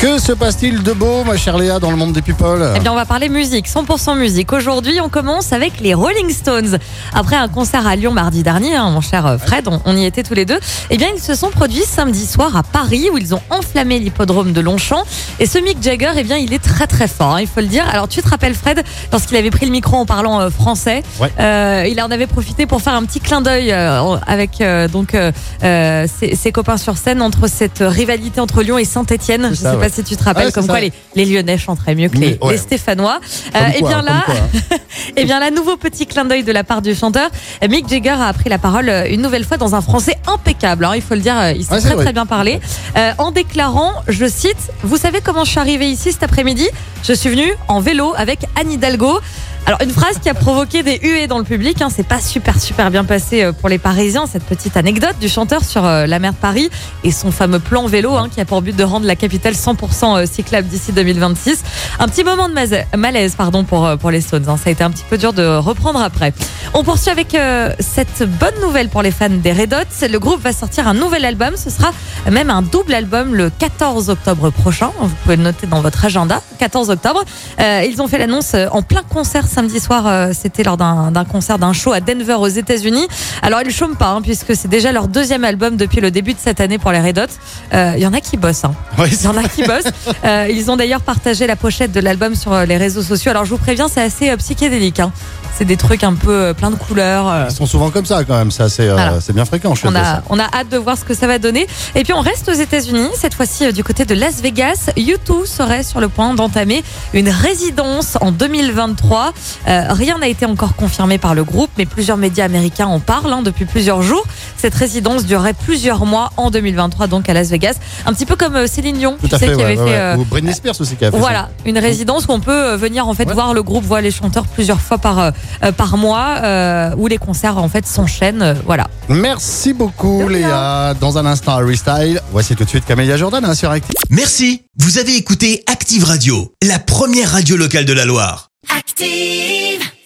Que se passe-t-il de beau, ma chère Léa, dans le monde des people Eh bien, on va parler musique, 100% musique. Aujourd'hui, on commence avec les Rolling Stones. Après un concert à Lyon mardi dernier, hein, mon cher euh, Fred, on, on y était tous les deux. Eh bien, ils se sont produits samedi soir à Paris, où ils ont enflammé l'hippodrome de Longchamp. Et ce Mick Jagger, eh bien, il est très très fort, hein, il faut le dire. Alors, tu te rappelles, Fred, lorsqu'il avait pris le micro en parlant euh, français, Ouais. euh, il en avait profité pour faire un petit clin d'œil euh, avec euh, donc ses, ses copains sur scène entre cette rivalité entre Lyon et Saint-Etienne. Je ça, sais ouais. pas si tu te rappelles, Ouais, comme ça. quoi les, les Lyonnais chanteraient mieux que les, Ouais. les Stéphanois. Comme Euh, eh bien là, quoi, hein. eh bien là, nouveau petit clin d'œil de la part du chanteur. Mick Jagger a pris la parole euh, une nouvelle fois dans un français impeccable. hein, il faut le dire, euh, il Ouais, c'est très vrai. très bien parler. Euh, en déclarant, je cite, vous savez comment je suis arrivé ici cet après-midi? Je suis venu en vélo avec Anne Hidalgo. Alors une phrase qui a provoqué des huées dans le public. Hein, c'est pas super super bien passé euh, pour les Parisiens cette petite anecdote du chanteur sur euh, la mer de Paris et son fameux plan vélo hein, qui a pour but de rendre la capitale 100% euh, cyclable d'ici 2026. Un petit moment de malaise pardon pour pour les Stones. hein. Ça a été un petit peu dur de reprendre après. On poursuit avec cette bonne nouvelle pour les fans des Red Hot. Le groupe va sortir un nouvel album. Ce sera même un double album le 14 octobre prochain. Vous pouvez le noter dans votre agenda. 14 octobre. Ils ont fait l'annonce en plein concert samedi soir. euh, C'était lors d'un concert, d'un show à Denver aux États-Unis. Alors ils chôment pas hein, puisque c'est déjà leur deuxième album depuis le début de cette année pour les Red Hot. Euh, Il y en a qui bossent. hein. Il y en a qui bossent. Euh, ils ont d'ailleurs partagé la pochette de l'album sur euh, les réseaux sociaux. Alors je vous préviens, c'est assez euh, psychédélique. hein. C'est des trucs un peu euh, plein de couleurs. euh, Ils sont souvent comme ça, quand même. Ça, c'est euh, Voilà. bien fréquent on a, ça. on a hâte de voir ce que ça va donner. Et puis on reste aux États-Unis, cette fois-ci du côté de Las Vegas. U2 serait sur le point d'entamer une résidence en 2023. Euh, rien n'a été encore confirmé par le groupe, mais plusieurs médias américains en parlent hein, depuis plusieurs jours. Cette résidence durerait plusieurs mois en 2023, donc à Las Vegas. Un petit peu comme euh, Céline Dion, Tout tu à sais, fait, qui ouais, avait ouais, fait. ouais. euh, Ou Britney Spears aussi qui a fait voilà, une résidence où on peut euh, venir en fait Ouais. voir le groupe, voir les chanteurs plusieurs fois par euh, par mois, euh, où les concerts en fait s'enchaînent. euh, voilà. Merci beaucoup. Léa. Dans un instant, Harry Style. Voici tout de suite Camélia Jordan hein, sur Active. Merci, vous avez écouté Active Radio, la première radio locale de la Loire. Active.